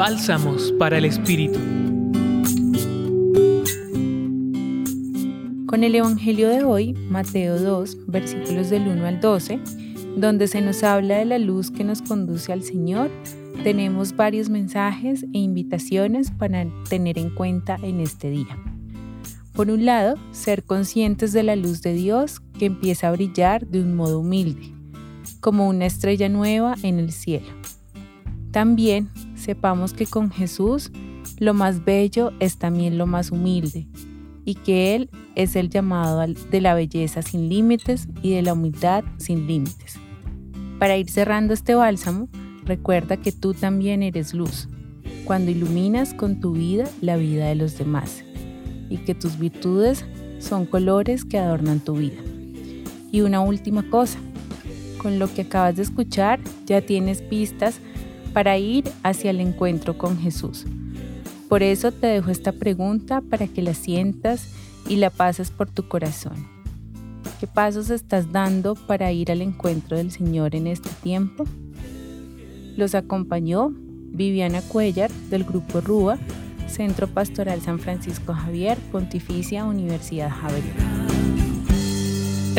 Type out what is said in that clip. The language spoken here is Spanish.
Bálsamos para el Espíritu. Con el Evangelio de hoy, Mateo 2, versículos del 1 al 12, donde se nos habla de la luz que nos conduce al Señor, tenemos varios mensajes e invitaciones para tener en cuenta en este día. Por un lado, ser conscientes de la luz de Dios que empieza a brillar de un modo humilde, como una estrella nueva en el cielo. También sepamos que con Jesús lo más bello es también lo más humilde y que Él es el llamado de la belleza sin límites y de la humildad sin límites. Para ir cerrando este bálsamo, recuerda que tú también eres luz, cuando iluminas con tu vida la vida de los demás y que tus virtudes son colores que adornan tu vida. Y una última cosa, con lo que acabas de escuchar ya tienes pistas para ir hacia el encuentro con Jesús. Por eso te dejo esta pregunta para que la sientas y la pases por tu corazón. ¿Qué pasos estás dando para ir al encuentro del Señor en este tiempo? Los acompañó Viviana Cuellar del Grupo RUA, Centro Pastoral San Francisco Javier, Pontificia Universidad Javeriana.